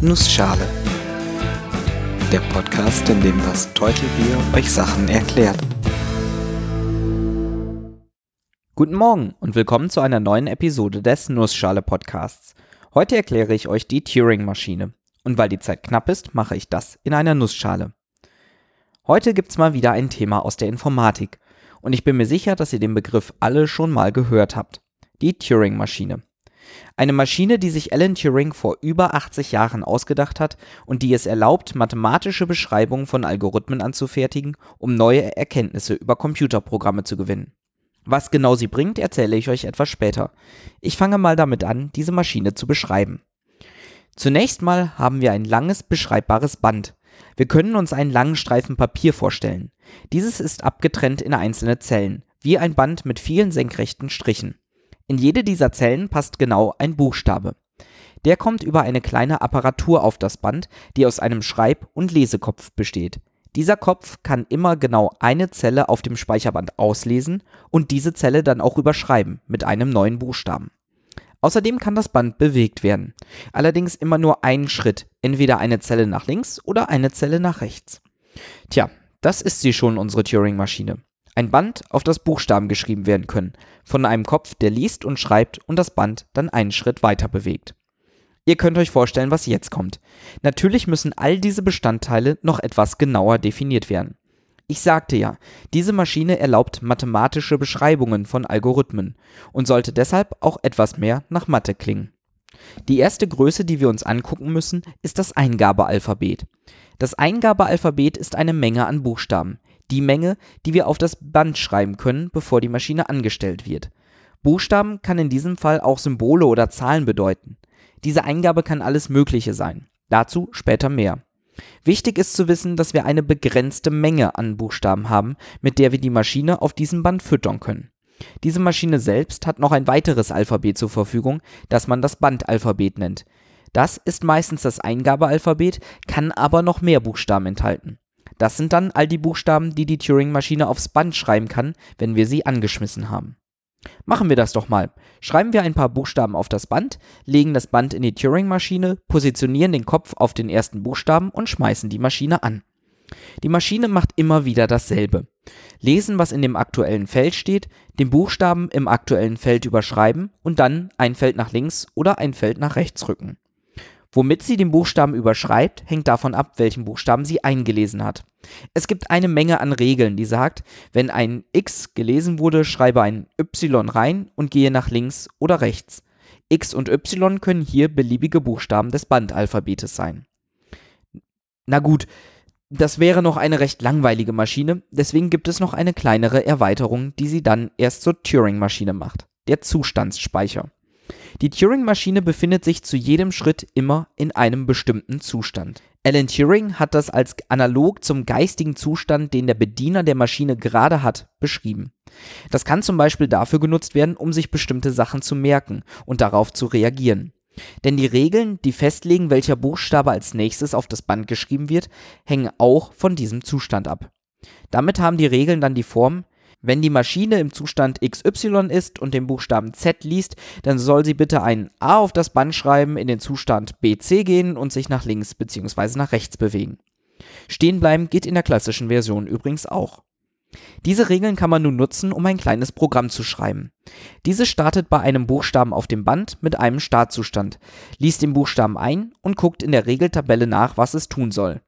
Nussschale. Der Podcast, in dem das Teutelbier euch Sachen erklärt. Guten Morgen und willkommen zu einer neuen Episode des Nussschale Podcasts. Heute erkläre ich euch die Turing-Maschine. Und weil die Zeit knapp ist, mache ich das in einer Nussschale. Heute gibt's mal wieder ein Thema aus der Informatik. Und ich bin mir sicher, dass ihr den Begriff alle schon mal gehört habt. Die Turing-Maschine. Eine Maschine, die sich Alan Turing vor über 80 Jahren ausgedacht hat und die es erlaubt, mathematische Beschreibungen von Algorithmen anzufertigen, um neue Erkenntnisse über Computerprogramme zu gewinnen. Was genau sie bringt, erzähle ich euch etwas später. Ich fange mal damit an, diese Maschine zu beschreiben. Zunächst mal haben wir ein langes, beschreibbares Band. Wir können uns einen langen Streifen Papier vorstellen. Dieses ist abgetrennt in einzelne Zellen, wie ein Band mit vielen senkrechten Strichen. In jede dieser Zellen passt genau ein Buchstabe. Der kommt über eine kleine Apparatur auf das Band, die aus einem Schreib- und Lesekopf besteht. Dieser Kopf kann immer genau eine Zelle auf dem Speicherband auslesen und diese Zelle dann auch überschreiben mit einem neuen Buchstaben. Außerdem kann das Band bewegt werden. Allerdings immer nur einen Schritt, entweder eine Zelle nach links oder eine Zelle nach rechts. Tja, das ist sie schon, unsere Turing-Maschine. Ein Band, auf das Buchstaben geschrieben werden können, von einem Kopf, der liest und schreibt und das Band dann einen Schritt weiter bewegt. Ihr könnt euch vorstellen, was jetzt kommt. Natürlich müssen all diese Bestandteile noch etwas genauer definiert werden. Ich sagte ja, diese Maschine erlaubt mathematische Beschreibungen von Algorithmen und sollte deshalb auch etwas mehr nach Mathe klingen. Die erste Größe, die wir uns angucken müssen, ist das Eingabealphabet. Das Eingabealphabet ist eine Menge an Buchstaben die Menge, die wir auf das Band schreiben können, bevor die Maschine angestellt wird. Buchstaben kann in diesem Fall auch Symbole oder Zahlen bedeuten. Diese Eingabe kann alles Mögliche sein. Dazu später mehr. Wichtig ist zu wissen, dass wir eine begrenzte Menge an Buchstaben haben, mit der wir die Maschine auf diesem Band füttern können. Diese Maschine selbst hat noch ein weiteres Alphabet zur Verfügung, das man das Bandalphabet nennt. Das ist meistens das Eingabealphabet, kann aber noch mehr Buchstaben enthalten. Das sind dann all die Buchstaben, die die Turing-Maschine aufs Band schreiben kann, wenn wir sie angeschmissen haben. Machen wir das doch mal. Schreiben wir ein paar Buchstaben auf das Band, legen das Band in die Turing-Maschine, positionieren den Kopf auf den ersten Buchstaben und schmeißen die Maschine an. Die Maschine macht immer wieder dasselbe. Lesen, was in dem aktuellen Feld steht, den Buchstaben im aktuellen Feld überschreiben und dann ein Feld nach links oder ein Feld nach rechts rücken. Womit sie den Buchstaben überschreibt, hängt davon ab, welchen Buchstaben sie eingelesen hat. Es gibt eine Menge an Regeln, die sagt, wenn ein X gelesen wurde, schreibe ein Y rein und gehe nach links oder rechts. X und Y können hier beliebige Buchstaben des Bandalphabetes sein. Na gut, das wäre noch eine recht langweilige Maschine, deswegen gibt es noch eine kleinere Erweiterung, die sie dann erst zur Turing-Maschine macht, der Zustandsspeicher. Die Turing-Maschine befindet sich zu jedem Schritt immer in einem bestimmten Zustand. Alan Turing hat das als analog zum geistigen Zustand, den der Bediener der Maschine gerade hat, beschrieben. Das kann zum Beispiel dafür genutzt werden, um sich bestimmte Sachen zu merken und darauf zu reagieren. Denn die Regeln, die festlegen, welcher Buchstabe als nächstes auf das Band geschrieben wird, hängen auch von diesem Zustand ab. Damit haben die Regeln dann die Form, wenn die Maschine im Zustand XY ist und den Buchstaben Z liest, dann soll sie bitte ein A auf das Band schreiben, in den Zustand BC gehen und sich nach links bzw. nach rechts bewegen. Stehen bleiben geht in der klassischen Version übrigens auch. Diese Regeln kann man nun nutzen, um ein kleines Programm zu schreiben. Diese startet bei einem Buchstaben auf dem Band mit einem Startzustand, liest den Buchstaben ein und guckt in der Regeltabelle nach, was es tun soll.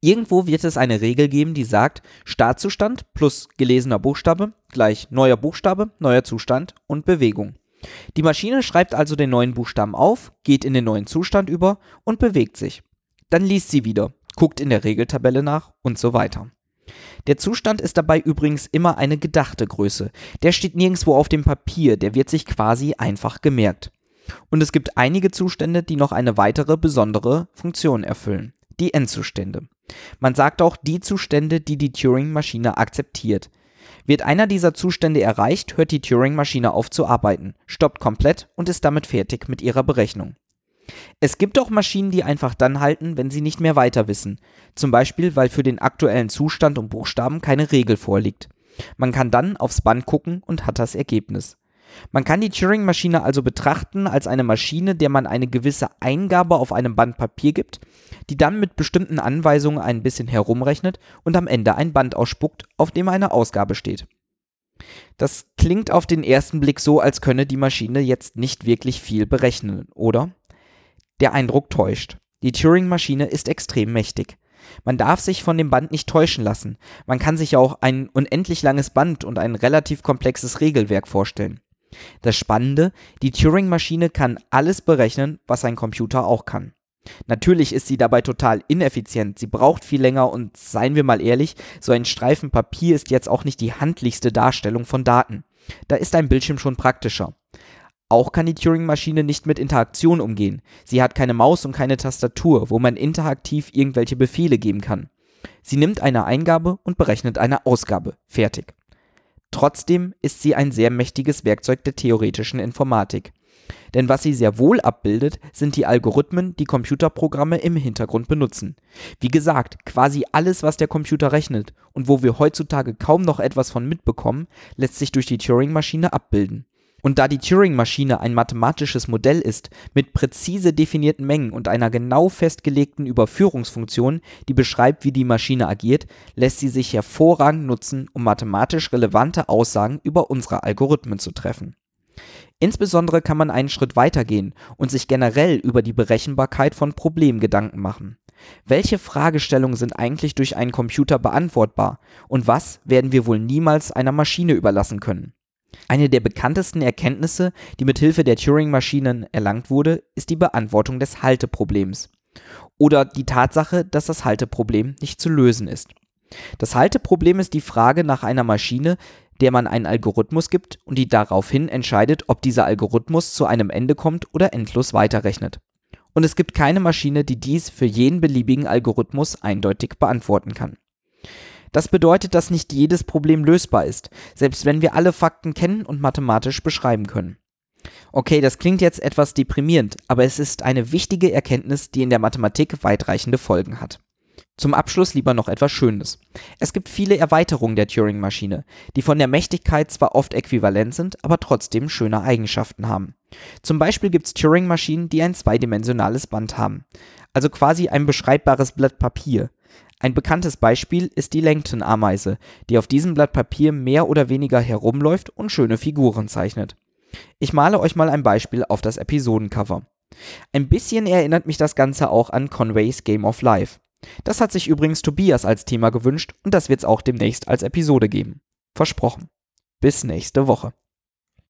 Irgendwo wird es eine Regel geben, die sagt, Startzustand plus gelesener Buchstabe gleich neuer Buchstabe, neuer Zustand und Bewegung. Die Maschine schreibt also den neuen Buchstaben auf, geht in den neuen Zustand über und bewegt sich. Dann liest sie wieder, guckt in der Regeltabelle nach und so weiter. Der Zustand ist dabei übrigens immer eine gedachte Größe. Der steht nirgendwo auf dem Papier, der wird sich quasi einfach gemerkt. Und es gibt einige Zustände, die noch eine weitere besondere Funktion erfüllen die Endzustände. Man sagt auch die Zustände, die die Turing-Maschine akzeptiert. Wird einer dieser Zustände erreicht, hört die Turing-Maschine auf zu arbeiten, stoppt komplett und ist damit fertig mit ihrer Berechnung. Es gibt auch Maschinen, die einfach dann halten, wenn sie nicht mehr weiter wissen. Zum Beispiel, weil für den aktuellen Zustand und Buchstaben keine Regel vorliegt. Man kann dann aufs Band gucken und hat das Ergebnis. Man kann die Turing-Maschine also betrachten als eine Maschine, der man eine gewisse Eingabe auf einem Band Papier gibt, die dann mit bestimmten Anweisungen ein bisschen herumrechnet und am Ende ein Band ausspuckt, auf dem eine Ausgabe steht. Das klingt auf den ersten Blick so, als könne die Maschine jetzt nicht wirklich viel berechnen, oder? Der Eindruck täuscht. Die Turing-Maschine ist extrem mächtig. Man darf sich von dem Band nicht täuschen lassen. Man kann sich auch ein unendlich langes Band und ein relativ komplexes Regelwerk vorstellen. Das Spannende, die Turing-Maschine kann alles berechnen, was ein Computer auch kann. Natürlich ist sie dabei total ineffizient, sie braucht viel länger und seien wir mal ehrlich, so ein Streifen Papier ist jetzt auch nicht die handlichste Darstellung von Daten. Da ist ein Bildschirm schon praktischer. Auch kann die Turing-Maschine nicht mit Interaktion umgehen. Sie hat keine Maus und keine Tastatur, wo man interaktiv irgendwelche Befehle geben kann. Sie nimmt eine Eingabe und berechnet eine Ausgabe. Fertig. Trotzdem ist sie ein sehr mächtiges Werkzeug der theoretischen Informatik. Denn was sie sehr wohl abbildet, sind die Algorithmen, die Computerprogramme im Hintergrund benutzen. Wie gesagt, quasi alles, was der Computer rechnet und wo wir heutzutage kaum noch etwas von mitbekommen, lässt sich durch die Turing-Maschine abbilden. Und da die Turing-Maschine ein mathematisches Modell ist, mit präzise definierten Mengen und einer genau festgelegten Überführungsfunktion, die beschreibt, wie die Maschine agiert, lässt sie sich hervorragend nutzen, um mathematisch relevante Aussagen über unsere Algorithmen zu treffen. Insbesondere kann man einen Schritt weitergehen und sich generell über die Berechenbarkeit von Problemen Gedanken machen. Welche Fragestellungen sind eigentlich durch einen Computer beantwortbar und was werden wir wohl niemals einer Maschine überlassen können? Eine der bekanntesten Erkenntnisse, die mit Hilfe der Turing-Maschinen erlangt wurde, ist die Beantwortung des Halteproblems. Oder die Tatsache, dass das Halteproblem nicht zu lösen ist. Das Halteproblem ist die Frage nach einer Maschine, der man einen Algorithmus gibt und die daraufhin entscheidet, ob dieser Algorithmus zu einem Ende kommt oder endlos weiterrechnet. Und es gibt keine Maschine, die dies für jeden beliebigen Algorithmus eindeutig beantworten kann. Das bedeutet, dass nicht jedes Problem lösbar ist, selbst wenn wir alle Fakten kennen und mathematisch beschreiben können. Okay, das klingt jetzt etwas deprimierend, aber es ist eine wichtige Erkenntnis, die in der Mathematik weitreichende Folgen hat. Zum Abschluss lieber noch etwas Schönes. Es gibt viele Erweiterungen der Turing-Maschine, die von der Mächtigkeit zwar oft äquivalent sind, aber trotzdem schöne Eigenschaften haben. Zum Beispiel gibt es Turing-Maschinen, die ein zweidimensionales Band haben, also quasi ein beschreibbares Blatt Papier. Ein bekanntes Beispiel ist die Langton-Ameise, die auf diesem Blatt Papier mehr oder weniger herumläuft und schöne Figuren zeichnet. Ich male euch mal ein Beispiel auf das Episodencover. Ein bisschen erinnert mich das Ganze auch an Conways Game of Life. Das hat sich übrigens Tobias als Thema gewünscht und das wird's auch demnächst als Episode geben. Versprochen. Bis nächste Woche.